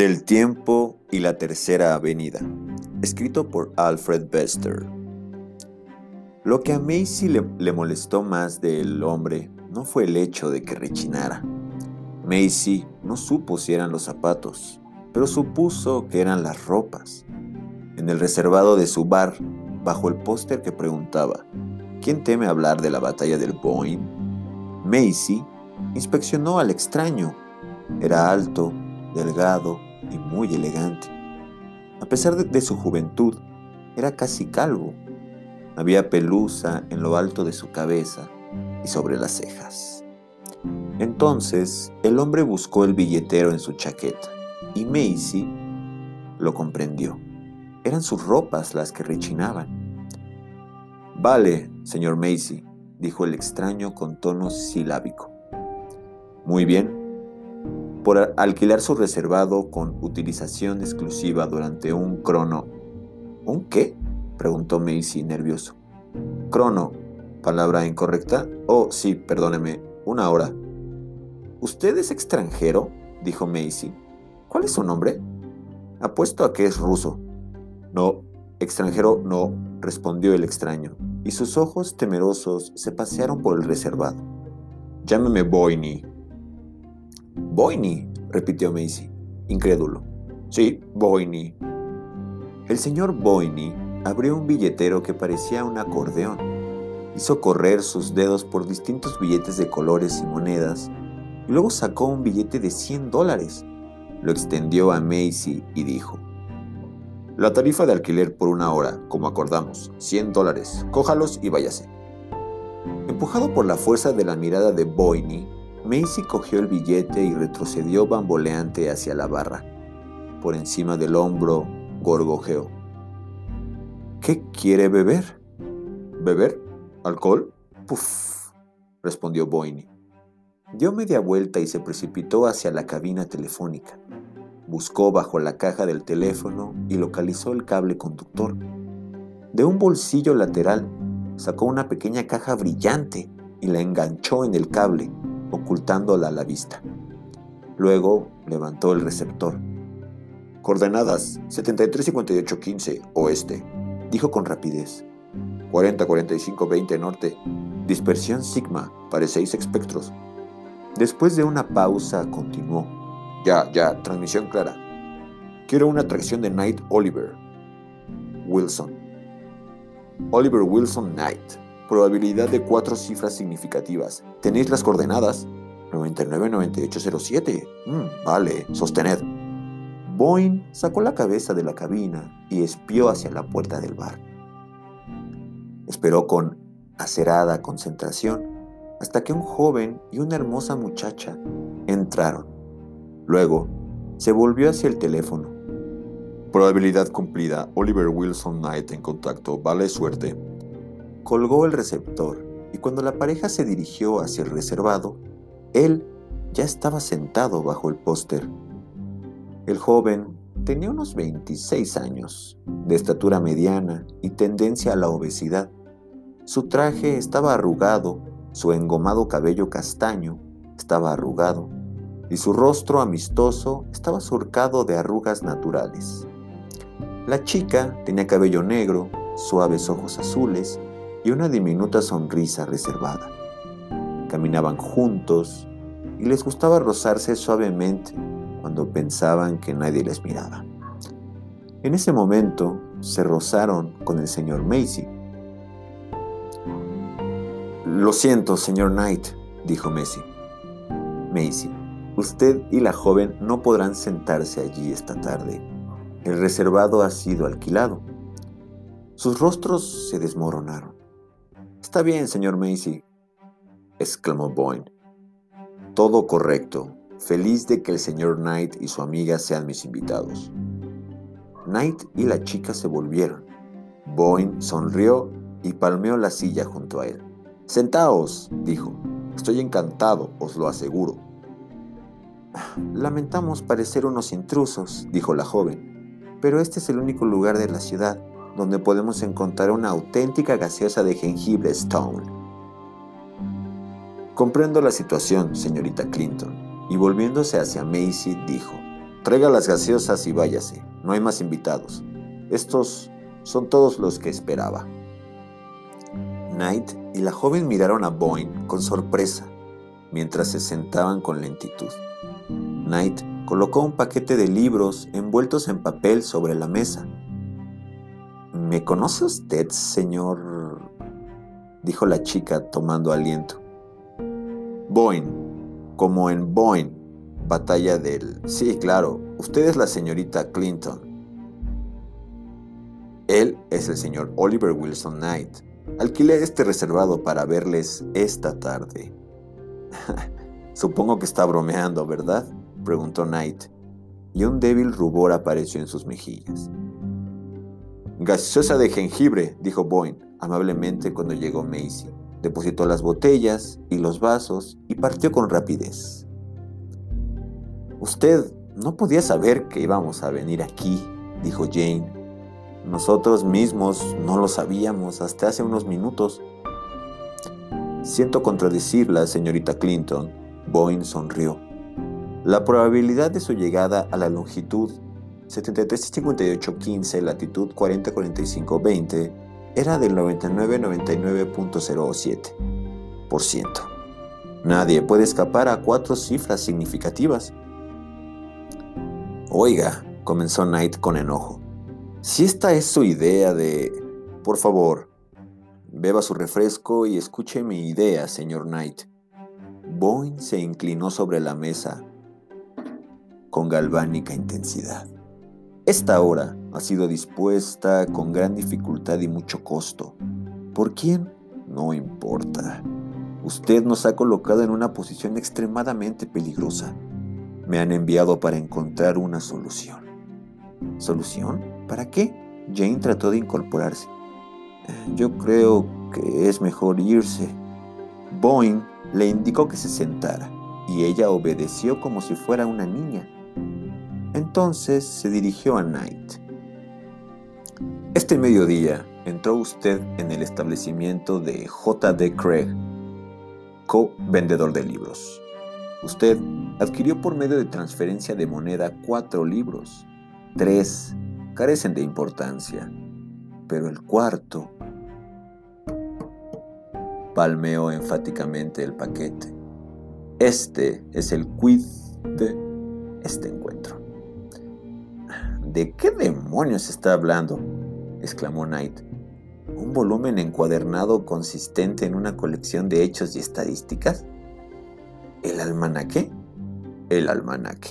Del tiempo y la tercera avenida, escrito por Alfred Bester. Lo que a Macy le, molestó más del hombre no fue el hecho de que rechinara. Macy no supo si eran los zapatos, pero supuso que eran las ropas. En el reservado de su bar, bajo el póster que preguntaba, ¿quién teme hablar de la batalla del Boyne? Macy inspeccionó al extraño. Era alto, delgado y muy elegante. A pesar de, su juventud, era casi calvo. Había pelusa en lo alto de su cabeza y sobre las cejas. Entonces el hombre buscó el billetero en su chaqueta y Macy lo comprendió. Eran sus ropas las que rechinaban. Vale, señor Macy, dijo el extraño con tono silábico. Muy bien, por alquilar su reservado con utilización exclusiva durante un crono. ¿Un qué? preguntó Macy nervioso. Crono, palabra incorrecta. Oh, sí, perdóneme, una hora. ¿Usted es extranjero? dijo Macy. ¿Cuál es su nombre? Apuesto a que es ruso. No, extranjero no, respondió el extraño, y sus ojos temerosos se pasearon por el reservado. Llámeme Boyni, Boyne, repitió Macy, incrédulo. Sí, Boyne. El señor Boyne abrió un billetero que parecía un acordeón. Hizo correr sus dedos por distintos billetes de colores y monedas y luego sacó un billete de 100 dólares. Lo extendió a Macy y dijo, La tarifa de alquiler por una hora, como acordamos, 100 dólares. Cójalos y váyase. Empujado por la fuerza de la mirada de Boyne, Macy cogió el billete y retrocedió bamboleante hacia la barra. Por encima del hombro, gorgojeó. ¿Qué quiere beber? ¿Beber? ¿Alcohol? Puf, respondió Boyne. Dio media vuelta y se precipitó hacia la cabina telefónica. Buscó bajo la caja del teléfono y localizó el cable conductor. De un bolsillo lateral sacó una pequeña caja brillante y la enganchó en el cable ocultándola a la vista. Luego levantó el receptor. Coordenadas 735815 oeste, dijo con rapidez. 404520 norte, dispersión sigma para seis espectros. Después de una pausa continuó. Ya, ya, transmisión clara. Quiero una atracción de Knight Oliver. Wilson. Oliver Wilson Knight probabilidad de cuatro cifras significativas. ¿Tenéis las coordenadas? 999807. Mm, vale, sostened. Boyne sacó la cabeza de la cabina y espió hacia la puerta del bar. Esperó con acerada concentración hasta que un joven y una hermosa muchacha entraron. Luego se volvió hacia el teléfono. Probabilidad cumplida. Oliver Wilson Knight en contacto. Vale suerte. Colgó el receptor y cuando la pareja se dirigió hacia el reservado, él ya estaba sentado bajo el póster. El joven tenía unos 26 años, de estatura mediana y tendencia a la obesidad. Su traje estaba arrugado, su engomado cabello castaño estaba arrugado y su rostro amistoso estaba surcado de arrugas naturales. La chica tenía cabello negro, suaves ojos azules y una diminuta sonrisa reservada. Caminaban juntos y les gustaba rozarse suavemente cuando pensaban que nadie les miraba. En ese momento se rozaron con el señor Macy. Lo siento, señor Knight, dijo Macy. Macy, usted y la joven no podrán sentarse allí esta tarde. El reservado ha sido alquilado. Sus rostros se desmoronaron. Está bien, señor Macy, exclamó Boyne. Todo correcto. Feliz de que el señor Knight y su amiga sean mis invitados. Knight y la chica se volvieron. Boyne sonrió y palmeó la silla junto a él. Sentaos, dijo. Estoy encantado, os lo aseguro. Lamentamos parecer unos intrusos, dijo la joven, pero este es el único lugar de la ciudad donde podemos encontrar una auténtica gaseosa de jengibre Stone. Comprendo la situación, señorita Clinton, y volviéndose hacia Macy dijo, traiga las gaseosas y váyase. No hay más invitados. Estos son todos los que esperaba. Knight y la joven miraron a Boyne con sorpresa mientras se sentaban con lentitud. Knight colocó un paquete de libros envueltos en papel sobre la mesa. ¿Me conoce usted, señor? dijo la chica tomando aliento. Boyne, como en Boyne, batalla del... Sí, claro, usted es la señorita Clinton. Él es el señor Oliver Wilson Knight. Alquilé este reservado para verles esta tarde. Supongo que está bromeando, ¿verdad? preguntó Knight, y un débil rubor apareció en sus mejillas. Gaseosa de jengibre, dijo Boyne amablemente cuando llegó Macy. Depositó las botellas y los vasos y partió con rapidez. Usted no podía saber que íbamos a venir aquí, dijo Jane. Nosotros mismos no lo sabíamos hasta hace unos minutos. Siento contradecirla, señorita Clinton. Boyne sonrió. La probabilidad de su llegada a la longitud 735815, latitud 404520, era del 99,99.07%. Nadie puede escapar a cuatro cifras significativas. Oiga, comenzó Knight con enojo. Si esta es su idea de... Por favor, beba su refresco y escuche mi idea, señor Knight. Boyne se inclinó sobre la mesa con galvánica intensidad. Esta hora ha sido dispuesta con gran dificultad y mucho costo. ¿Por quién? No importa. Usted nos ha colocado en una posición extremadamente peligrosa. Me han enviado para encontrar una solución. ¿Solución? ¿Para qué? Jane trató de incorporarse. Yo creo que es mejor irse. Boyne le indicó que se sentara y ella obedeció como si fuera una niña. Entonces se dirigió a Knight. Este mediodía entró usted en el establecimiento de J.D. Craig, co-vendedor de libros. Usted adquirió por medio de transferencia de moneda cuatro libros. Tres carecen de importancia, pero el cuarto palmeó enfáticamente el paquete. Este es el quid de este encuentro. ¿De qué demonios está hablando? exclamó Knight. ¿Un volumen encuadernado consistente en una colección de hechos y estadísticas? ¿El almanaque? El almanaque.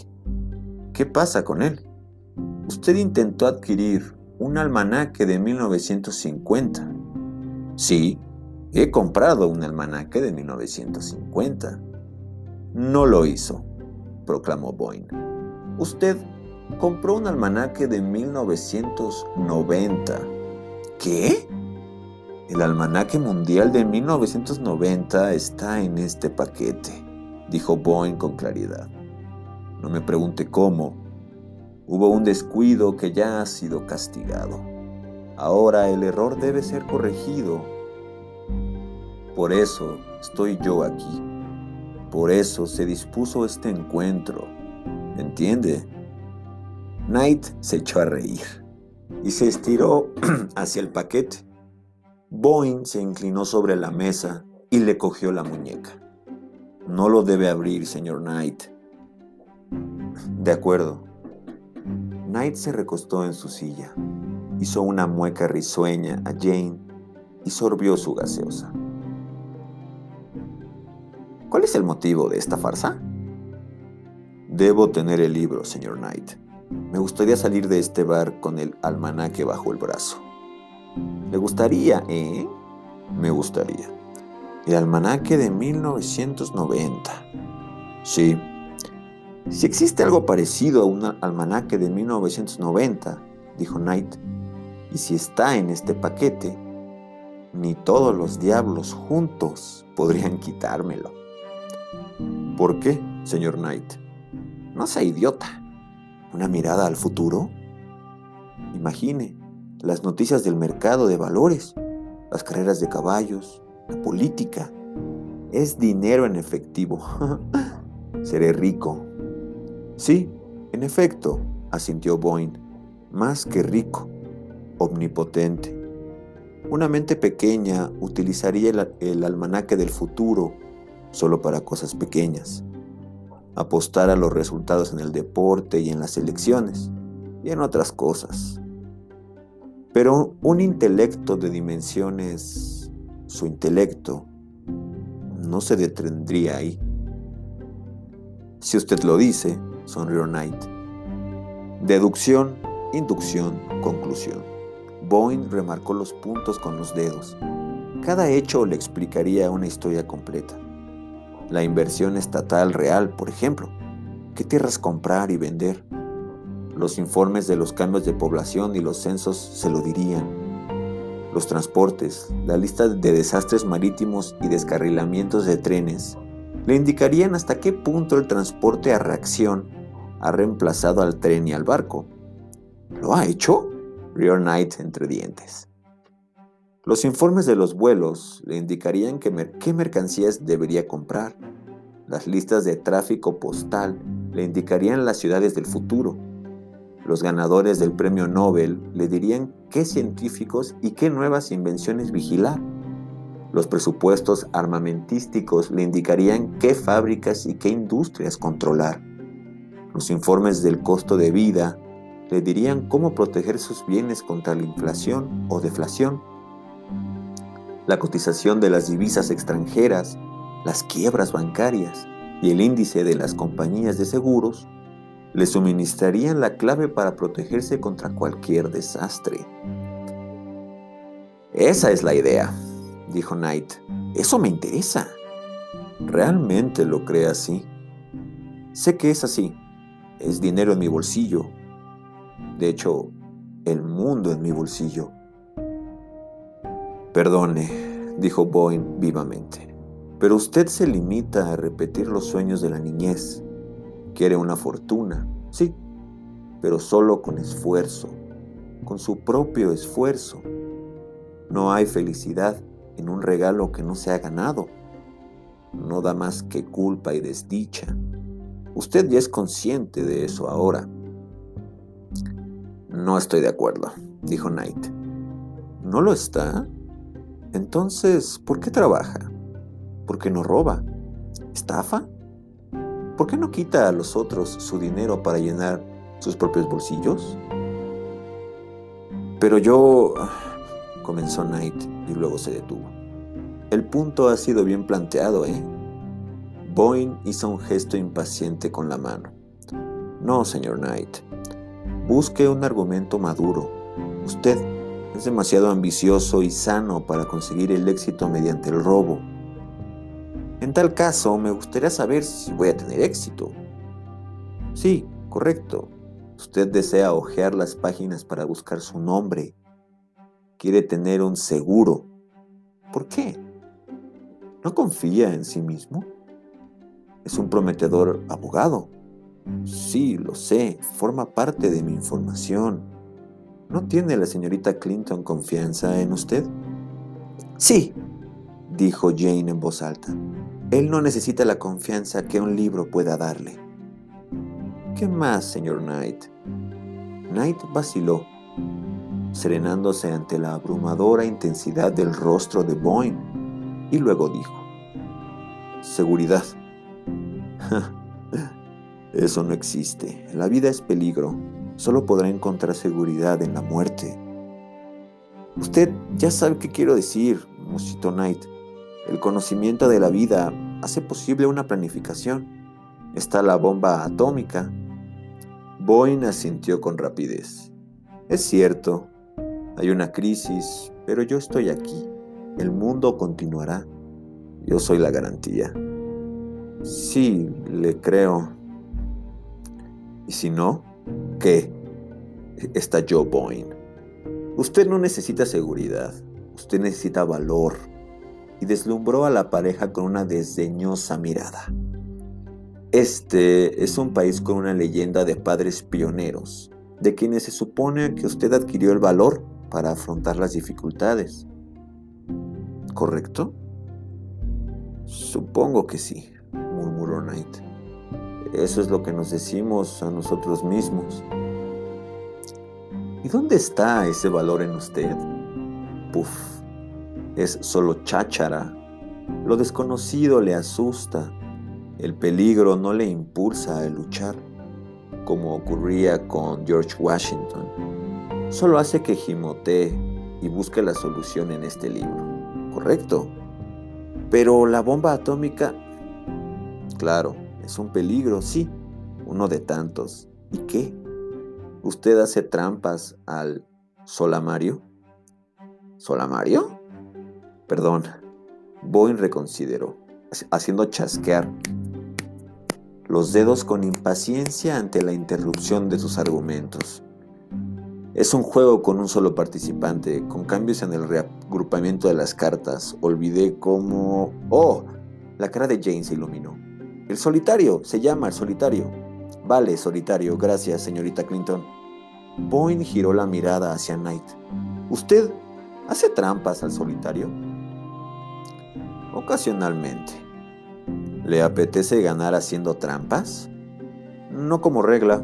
¿Qué pasa con él? Usted intentó adquirir un almanaque de 1950. Sí, he comprado un almanaque de 1950. No lo hizo, proclamó Boyne. Usted compró un almanaque de 1990. ¿Qué? El almanaque mundial de 1990 está en este paquete, dijo Boyne con claridad. No me pregunte cómo. Hubo un descuido que ya ha sido castigado. Ahora el error debe ser corregido. Por eso estoy yo aquí. Por eso se dispuso este encuentro. ¿Entiende? Knight se echó a reír y se estiró hacia el paquete. Boyne se inclinó sobre la mesa y le cogió la muñeca. No lo debe abrir, señor Knight. De acuerdo. Knight se recostó en su silla, hizo una mueca risueña a Jane y sorbió su gaseosa. ¿Cuál es el motivo de esta farsa? Debo tener el libro, señor Knight. Me gustaría salir de este bar con el almanaque bajo el brazo. ¿Le gustaría, eh? Me gustaría. El almanaque de 1990. Sí. Si existe algo parecido a un almanaque de 1990, dijo Knight, y si está en este paquete, ni todos los diablos juntos podrían quitármelo. ¿Por qué, señor Knight? No sea idiota una mirada al futuro? Imagine las noticias del mercado de valores, las carreras de caballos, la política. Es dinero en efectivo. Seré rico. Sí, En efecto, asintió Boyne, más que rico, omnipotente. Una mente pequeña utilizaría el, el, almanaque del futuro solo para cosas pequeñas. Apostar a los resultados en el deporte y en las elecciones y en otras cosas. Pero un intelecto de dimensiones, su intelecto, no se detendría ahí. Si usted lo dice, sonrió Knight. Deducción, inducción, conclusión. Boyne remarcó los puntos con los dedos. Cada hecho le explicaría una historia completa. La inversión estatal real, por ejemplo. ¿Qué tierras comprar y vender? Los informes de los cambios de población y los censos se lo dirían. Los transportes, la lista de desastres marítimos y descarrilamientos de trenes le indicarían hasta qué punto el transporte a reacción ha reemplazado al tren y al barco. ¿Lo ha hecho? rió Knight entre dientes. Los informes de los vuelos le indicarían qué mercancías debería comprar. Las listas de tráfico postal le indicarían las ciudades del futuro los ganadores del premio Nobel le dirían qué científicos y qué nuevas invenciones vigilar. Los presupuestos armamentísticos le indicarían qué fábricas y qué industrias controlar. Los informes del costo de vida le dirían cómo proteger sus bienes contra la inflación o deflación. La cotización de las divisas extranjeras, las quiebras bancarias y el índice de las compañías de seguros le suministrarían la clave para protegerse contra cualquier desastre. Esa es la idea, dijo Knight. Eso me interesa. ¿Realmente lo cree así? Sé que es así. Es dinero en mi bolsillo. De hecho, el mundo en mi bolsillo. Perdone, dijo Boyne vivamente, pero usted se limita a repetir los sueños de la niñez Quiere una fortuna, sí, pero solo con esfuerzo, con su propio esfuerzo. No hay felicidad en un regalo que no se ha ganado. No da más que culpa y desdicha. Usted ya es consciente de eso ahora. No estoy de acuerdo, dijo Knight. ¿No lo está? Entonces, ¿por qué trabaja? ¿Por qué no roba? ¿Estafa? ¿por qué no quita a los otros su dinero para llenar sus propios bolsillos? Pero yo... comenzó Knight y luego se detuvo. El punto ha sido bien planteado, ¿eh? Boyne hizo un gesto impaciente con la mano. No, señor Knight. Busque un argumento maduro. Usted es demasiado ambicioso y sano para conseguir el éxito mediante el robo. En tal caso, me gustaría saber si voy a tener éxito. Sí, correcto. Usted desea hojear las páginas para buscar su nombre. Quiere tener un seguro. ¿Por qué? ¿No confía en sí mismo? Es un prometedor abogado. Sí, lo sé, forma parte de mi información. ¿No tiene la señorita Clinton confianza en usted? Sí, dijo Jane en voz alta. Él no necesita la confianza que un libro pueda darle. ¿Qué más, señor Knight? Knight vaciló, serenándose ante la abrumadora intensidad del rostro de Boyne, y luego dijo, Seguridad. Eso no existe. La vida es peligro. Solo podrá encontrar seguridad en la muerte. Usted ya sabe qué quiero decir, musitó Knight. El conocimiento de la vida hace posible una planificación. Está la bomba atómica. Boyne asintió con rapidez. Es cierto, hay una crisis, pero yo estoy aquí. El mundo continuará. Yo soy la garantía. Sí, le creo. ¿Y si no? ¿Qué? Estalló Boyne. Usted no necesita seguridad. Usted necesita valor y deslumbró a la pareja con una desdeñosa mirada. Este es un país con una leyenda de padres pioneros, de quienes se supone que usted adquirió el valor para afrontar las dificultades. ¿Correcto? Supongo que sí, murmuró Knight. Eso es lo que nos decimos a nosotros mismos. ¿Y dónde está ese valor en usted? Puf, es solo cháchara. Lo desconocido le asusta. El peligro no le impulsa a luchar, como ocurría con George Washington. Solo hace que gimotee y busque la solución en este libro. Correcto. Pero la bomba atómica, claro, es un peligro, sí, uno de tantos. ¿Y qué? ¿Usted hace trampas al Solamario? ¿Solamario? Perdón, Boeing reconsideró, haciendo chasquear los dedos con impaciencia ante la interrupción de sus argumentos. Es un juego con un solo participante, con cambios en el reagrupamiento de las cartas. Olvidé cómo... ¡Oh! La cara de Jane se iluminó. El solitario, se llama el solitario. Vale, solitario, gracias, señorita Clinton. Boyne giró la mirada hacia Knight. ¿Usted hace trampas al solitario? Ocasionalmente. ¿Le apetece ganar haciendo trampas? No como regla.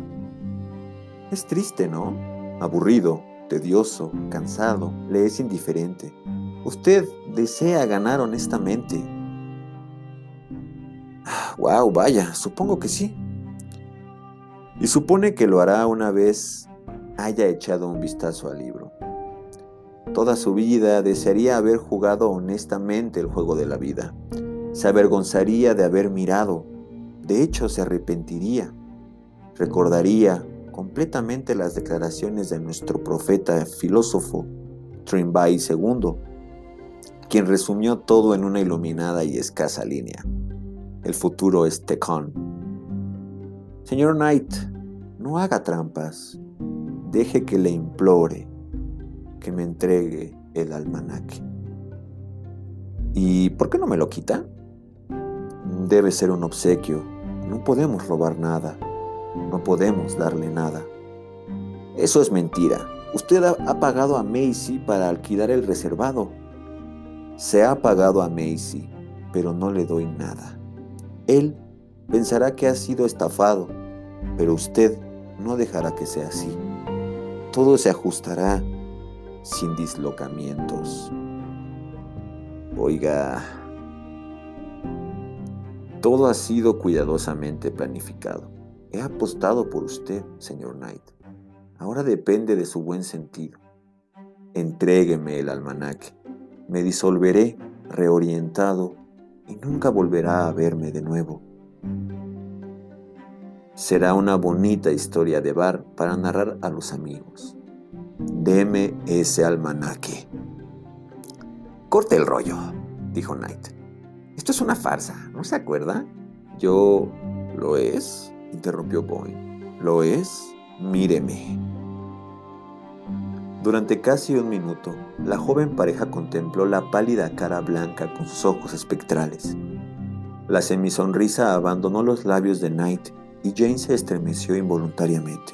Es triste, ¿no? Aburrido, tedioso, cansado, le es indiferente. Usted desea ganar honestamente. Wow, vaya, supongo que sí y supone que lo hará una vez haya echado un vistazo al libro. Toda su vida desearía haber jugado honestamente el juego de la vida. Se avergonzaría de haber mirado. De hecho, se arrepentiría. Recordaría completamente las declaraciones de nuestro profeta filósofo, Trimby II, quien resumió todo en una iluminada y escasa línea. El futuro es Tecón. Señor Knight, no haga trampas. Deje que le implore que me entregue el almanaque. ¿Y por qué no me lo quita? Debe ser un obsequio. No podemos robar nada. No podemos darle nada. Eso es mentira. Usted ha pagado a Macy para alquilar el reservado. Se ha pagado a Macy, pero no le doy nada. Él pensará que ha sido estafado, pero usted no dejará que sea así. Todo se ajustará sin dislocamientos. Oiga, todo ha sido cuidadosamente planificado. He apostado por usted, señor Knight. Ahora depende de su buen sentido. Entrégueme el almanaque. Me disolveré reorientado y nunca volverá a verme de nuevo. Será una bonita historia de bar para narrar a los amigos. Deme ese almanaque. Corte el rollo, dijo Knight. Esto es una farsa, ¿no se acuerda? Yo... ¿Lo es? interrumpió Boyne. ¿Lo es? Míreme. Durante casi un minuto, la joven pareja contempló la pálida cara blanca con sus ojos espectrales. La semisonrisa abandonó los labios de Knight y Jane se estremeció involuntariamente.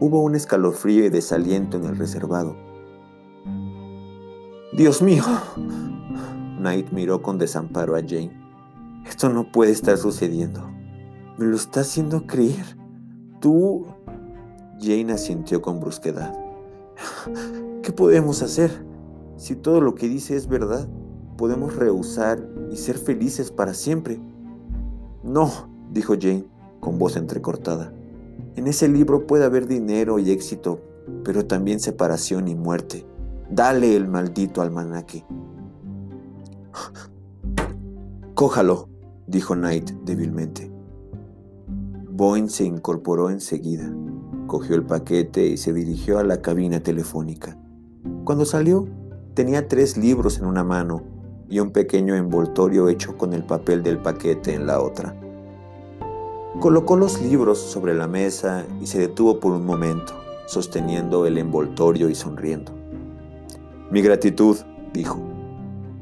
Hubo un escalofrío y desaliento en el reservado. Dios mío. Knight miró con desamparo a Jane. Esto no puede estar sucediendo. Me lo está haciendo creer. Tú... Jane asintió con brusquedad. ¿Qué podemos hacer? Si todo lo que dice es verdad, podemos rehusar y ser felices para siempre. No, dijo Jane con voz entrecortada. En ese libro puede haber dinero y éxito, pero también separación y muerte. Dale el maldito almanaque. Cójalo, dijo Knight débilmente. Boyne se incorporó enseguida, cogió el paquete y se dirigió a la cabina telefónica. Cuando salió, tenía tres libros en una mano y un pequeño envoltorio hecho con el papel del paquete en la otra. Colocó los libros sobre la mesa y se detuvo por un momento, sosteniendo el envoltorio y sonriendo. Mi gratitud, dijo.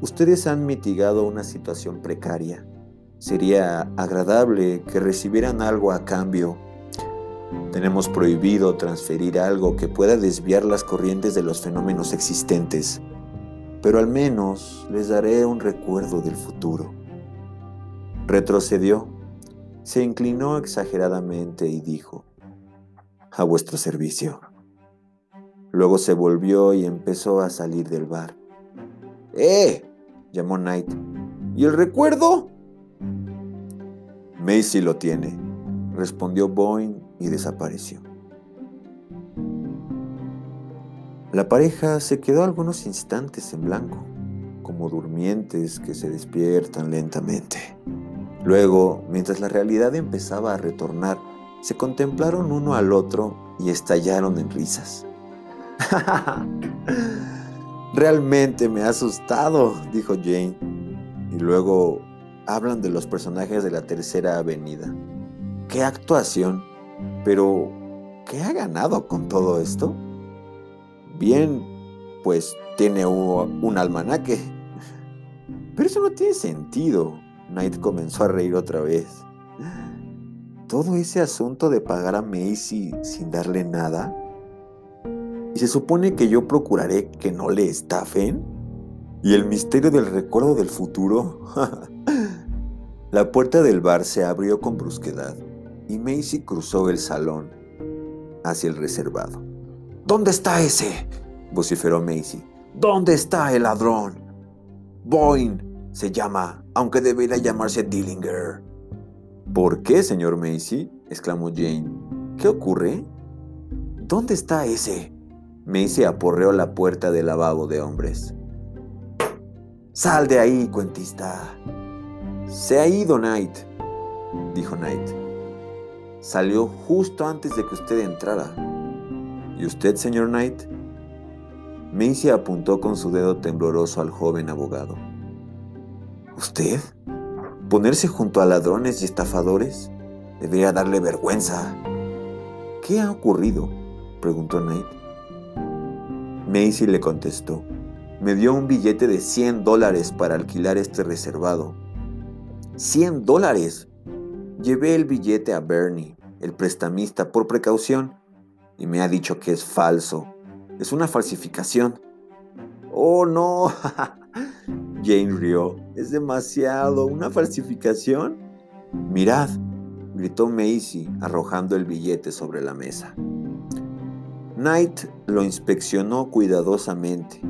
Ustedes han mitigado una situación precaria. Sería agradable que recibieran algo a cambio. Tenemos prohibido transferir algo que pueda desviar las corrientes de los fenómenos existentes, pero al menos les daré un recuerdo del futuro. Retrocedió Se inclinó exageradamente y dijo, a vuestro servicio. Luego se volvió y empezó a salir del bar. ¡Eh! llamó Knight. ¿Y el recuerdo? Macy lo tiene, respondió Boyne y desapareció. La pareja se quedó algunos instantes en blanco, como durmientes que se despiertan lentamente. Luego, mientras la realidad empezaba a retornar, se contemplaron uno al otro y estallaron en risas. Realmente me ha asustado, dijo Jane. Y luego hablan de los personajes de la Tercera Avenida. ¡Qué actuación! Pero, ¿qué ha ganado con todo esto? Bien, pues tiene un, almanaque. Pero eso no tiene sentido. Knight comenzó a reír otra vez. Todo ese asunto de pagar a Macy sin darle nada. Y se supone que yo procuraré que no le estafen. Y el misterio del recuerdo del futuro. La puerta del bar se abrió con brusquedad y Macy cruzó el salón hacia el reservado. ¿Dónde está ese? vociferó Macy. ¿Dónde está el ladrón? Boyne se llama, aunque debería llamarse Dillinger. ¿Por qué, señor Macy? exclamó Jane. ¿Qué ocurre? ¿Dónde está ese? Macy aporreó la puerta del lavabo de hombres. Sal de ahí, cuentista. Se ha ido Knight, dijo Knight. Salió justo antes de que usted entrara. ¿Y usted, señor Knight? Macy apuntó con su dedo tembloroso al joven abogado. ¿Usted? ¿Ponerse junto a ladrones y estafadores? Debería darle vergüenza. ¿Qué ha ocurrido? preguntó Knight. Macy le contestó. Me dio un billete de 100 dólares para alquilar este reservado. ¡100 dólares! Llevé el billete a Bernie, el prestamista, por precaución, y me ha dicho que es falso. Es una falsificación. ¡Oh, no! Jane rió. Es demasiado. ¿Una falsificación? Mirad, gritó Macy, arrojando el billete sobre la mesa. Knight lo inspeccionó cuidadosamente.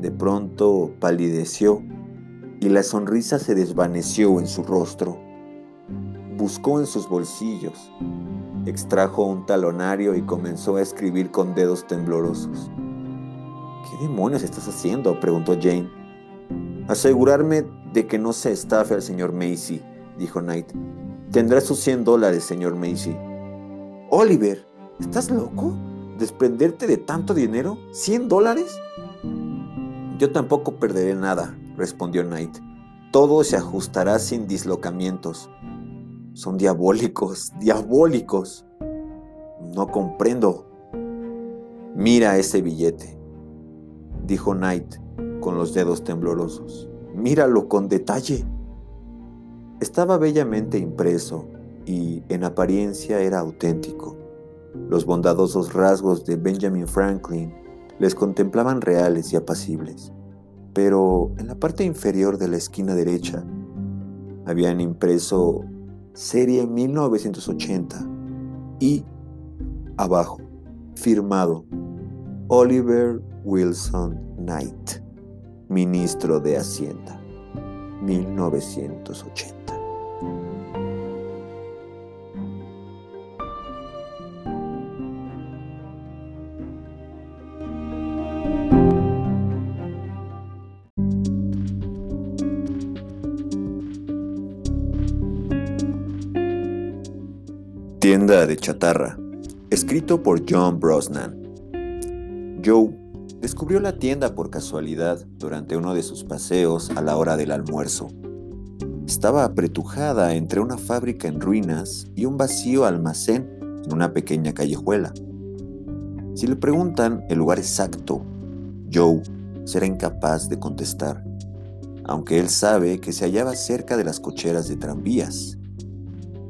De pronto palideció y la sonrisa se desvaneció en su rostro. Buscó en sus bolsillos, extrajo un talonario y comenzó a escribir con dedos temblorosos. ¿Qué demonios estás haciendo? preguntó Jane. Asegurarme de que no se estafe al señor Macy, dijo Knight. Tendrá sus 100 dólares, señor Macy. Oliver, ¿estás loco? ¿Desprenderte de tanto dinero? ¿100 dólares? Yo tampoco perderé nada, respondió Knight. Todo se ajustará sin dislocamientos. Son diabólicos, diabólicos. No comprendo. Mira ese billete, dijo Knight con los dedos temblorosos. Míralo con detalle. Estaba bellamente impreso y en apariencia era auténtico. Los bondadosos rasgos de Benjamin Franklin les contemplaban reales y apacibles pero en la parte inferior de la esquina derecha habían impreso serie 1980 y abajo firmado Oliver Wilson Knight, ministro de Hacienda, 1980. Tienda de chatarra, escrito por John Brosnan. Joe descubrió la tienda por casualidad durante uno de sus paseos a la hora del almuerzo. Estaba apretujada entre una fábrica en ruinas y un vacío almacén en una pequeña callejuela. Si le preguntan el lugar exacto, Joe será incapaz de contestar, aunque él sabe que se hallaba cerca de las cocheras de tranvías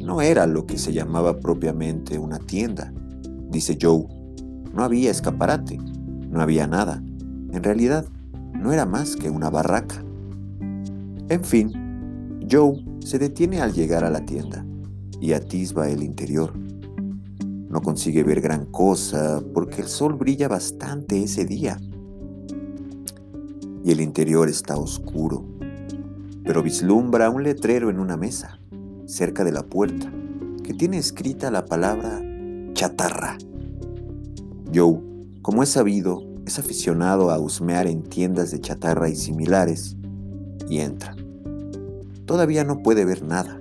no era lo que se llamaba propiamente una tienda, dice Joe. No había escaparate, no había nada. En realidad, no era más que una barraca. En fin, Joe se detiene al llegar a la tienda. y atisba el interior. No consigue ver gran cosa porque el sol brilla bastante ese día. Y el interior está oscuro, pero vislumbra un letrero en una mesa, cerca de la puerta, que tiene escrita la palabra chatarra. Joe, como es sabido, es aficionado a husmear en tiendas de chatarra y similares, y entra. Todavía no puede ver nada,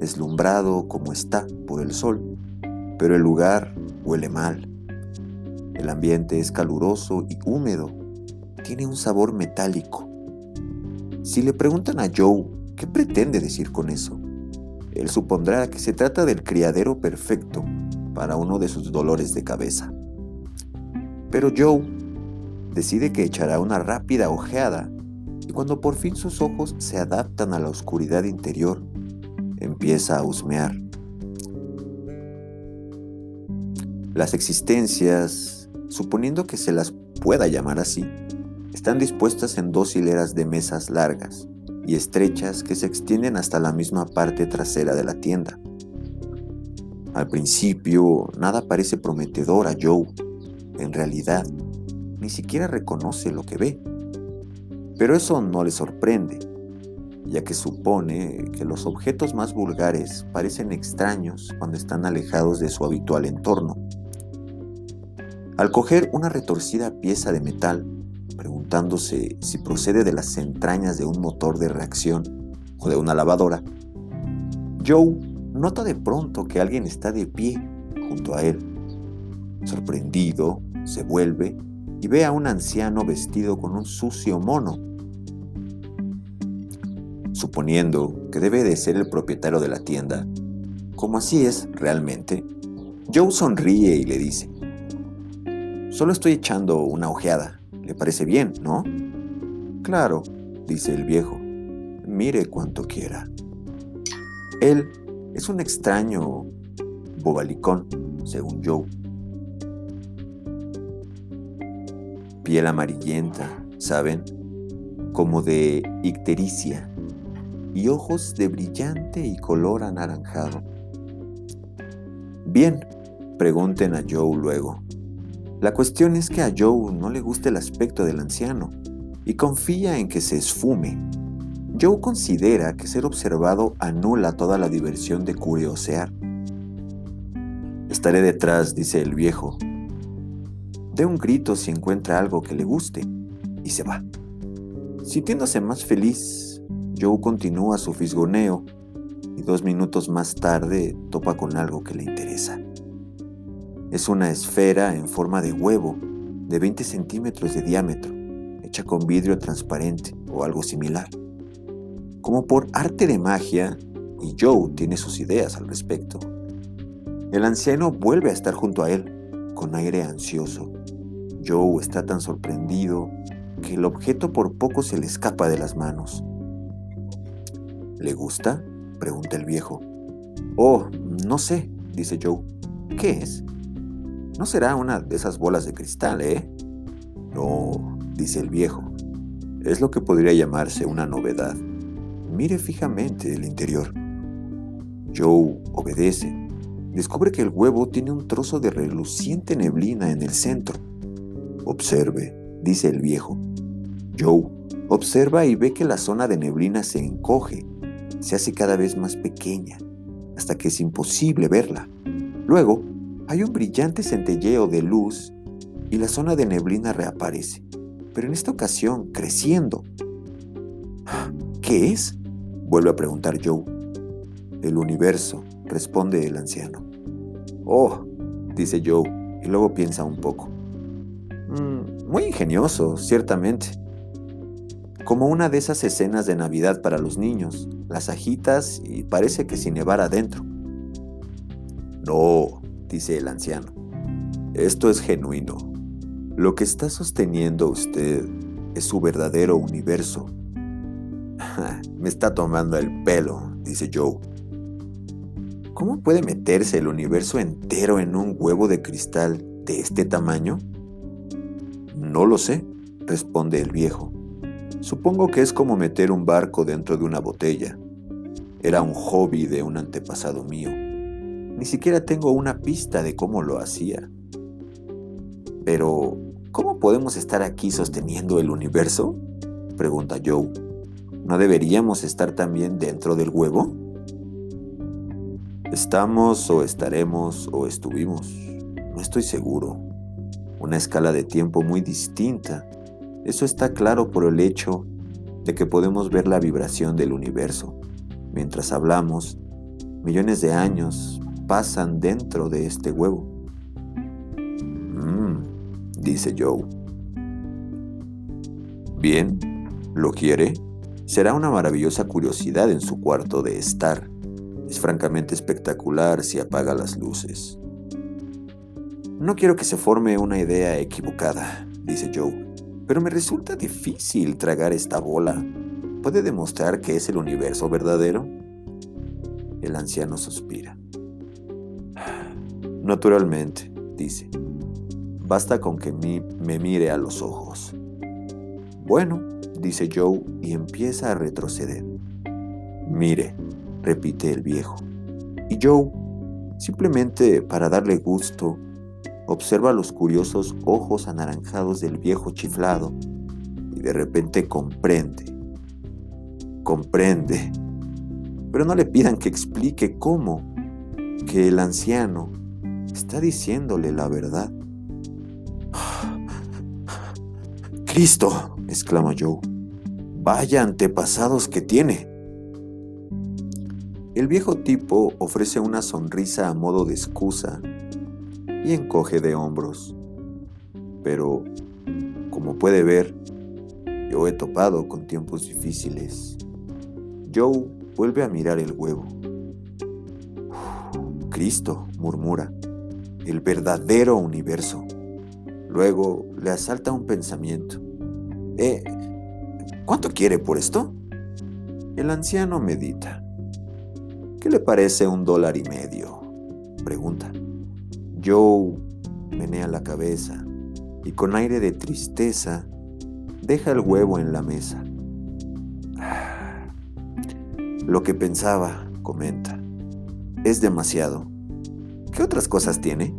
deslumbrado como está por el sol, pero el lugar huele mal. El ambiente es caluroso y húmedo, tiene un sabor metálico. Si le preguntan a Joe qué pretende decir con eso, él supondrá que se trata del criadero perfecto para uno de sus dolores de cabeza. Pero Joe decide que echará una rápida ojeada y cuando por fin sus ojos se adaptan a la oscuridad interior, empieza a husmear. Las existencias, suponiendo que se las pueda llamar así, están dispuestas en dos hileras de mesas largas y estrechas que se extienden hasta la misma parte trasera de la tienda. Al principio, nada parece prometedor a Joe. En realidad, ni siquiera reconoce lo que ve. Pero eso no le sorprende, ya que supone que los objetos más vulgares parecen extraños cuando están alejados de su habitual entorno. Al coger una retorcida pieza de metal, preguntándose si procede de las entrañas de un motor de reacción o de una lavadora, Joe nota de pronto que alguien está de pie junto a él. Sorprendido, se vuelve y ve a un anciano vestido con un sucio mono. Suponiendo que debe de ser el propietario de la tienda, como así es realmente, Joe sonríe y le dice, Solo estoy echando una ojeada. ¿Le parece bien, no? Claro, dice el viejo. Mire cuanto quiera. Él es un extraño bobalicón, según Joe. Piel amarillenta, ¿saben? Como de ictericia. Y ojos de brillante y color anaranjado. Bien, pregunten a Joe luego. La cuestión es que a Joe no le gusta el aspecto del anciano y confía en que se esfume. Joe considera que ser observado anula toda la diversión de curiosear. Estaré detrás, dice el viejo. De un grito si encuentra algo que le guste y se va. Sintiéndose más feliz, Joe continúa su fisgoneo y dos minutos más tarde topa con algo que le interesa. Es una esfera en forma de huevo de 20 centímetros de diámetro, hecha con vidrio transparente o algo similar. Como por arte de magia, y Joe tiene sus ideas al respecto, el anciano vuelve a estar junto a él, con aire ansioso. Joe está tan sorprendido que el objeto por poco se le escapa de las manos. ¿Le gusta? pregunta el viejo. Oh, no sé, dice Joe. ¿Qué es? No será una de esas bolas de cristal, ¿eh? No, dice el viejo. Es lo que podría llamarse una novedad. Mire fijamente el interior. Joe obedece. Descubre que el huevo tiene un trozo de reluciente neblina en el centro. Observe, dice el viejo. Joe observa y ve que la zona de neblina se encoge, se hace cada vez más pequeña, hasta que es imposible verla. Luego, hay un brillante centelleo de luz y la zona de neblina reaparece, pero en esta ocasión creciendo. ¿Qué es? Vuelve a preguntar Joe. El universo, responde el anciano. Oh, dice Joe, y luego piensa un poco. Mm, muy ingenioso, ciertamente. Como una de esas escenas de Navidad para los niños, las agitas y parece que sin nevar adentro. No, dice el anciano. Esto es genuino. Lo que está sosteniendo usted es su verdadero universo. Me está tomando el pelo, dice Joe. ¿Cómo puede meterse el universo entero en un huevo de cristal de este tamaño? No lo sé, responde el viejo. Supongo que es como meter un barco dentro de una botella. Era un hobby de un antepasado mío Ni siquiera tengo una pista de cómo lo hacía. Pero, ¿cómo podemos estar aquí sosteniendo el universo? Pregunta Joe. ¿No deberíamos estar también dentro del huevo? Estamos o estaremos o estuvimos. No estoy seguro. Una escala de tiempo muy distinta. Eso está claro por el hecho de que podemos ver la vibración del universo. Mientras hablamos, millones de años pasan dentro de este huevo. Mmm, dice Joe. Bien, ¿lo quiere? Será una maravillosa curiosidad en su cuarto de estar. Es francamente espectacular si apaga las luces. No quiero que se forme una idea equivocada, dice Joe, pero me resulta difícil tragar esta bola. ¿Puede demostrar que es el universo verdadero? El anciano suspira. Naturalmente, dice. Basta con que me mire a los ojos. Bueno, dice Joe y empieza a retroceder. Mire, repite el viejo. Y Joe, simplemente para darle gusto, observa los curiosos ojos anaranjados del viejo chiflado y de repente comprende. Comprende. Pero no le pidan que explique cómo, que el anciano está diciéndole la verdad. Cristo, exclama Joe. Vaya antepasados que tiene. El viejo tipo ofrece una sonrisa a modo de excusa y encoge de hombros. Pero, como puede ver, yo he topado con tiempos difíciles. Joe vuelve a mirar el huevo. Cristo, murmura, el verdadero universo. Luego le asalta un pensamiento. ¿Eh? ¿Cuánto quiere por esto? El anciano medita. ¿Qué le parece un dólar y medio? Pregunta. Joe menea la cabeza y con aire de tristeza deja el huevo en la mesa. Lo que pensaba, comenta, es demasiado. ¿Qué otras cosas tiene?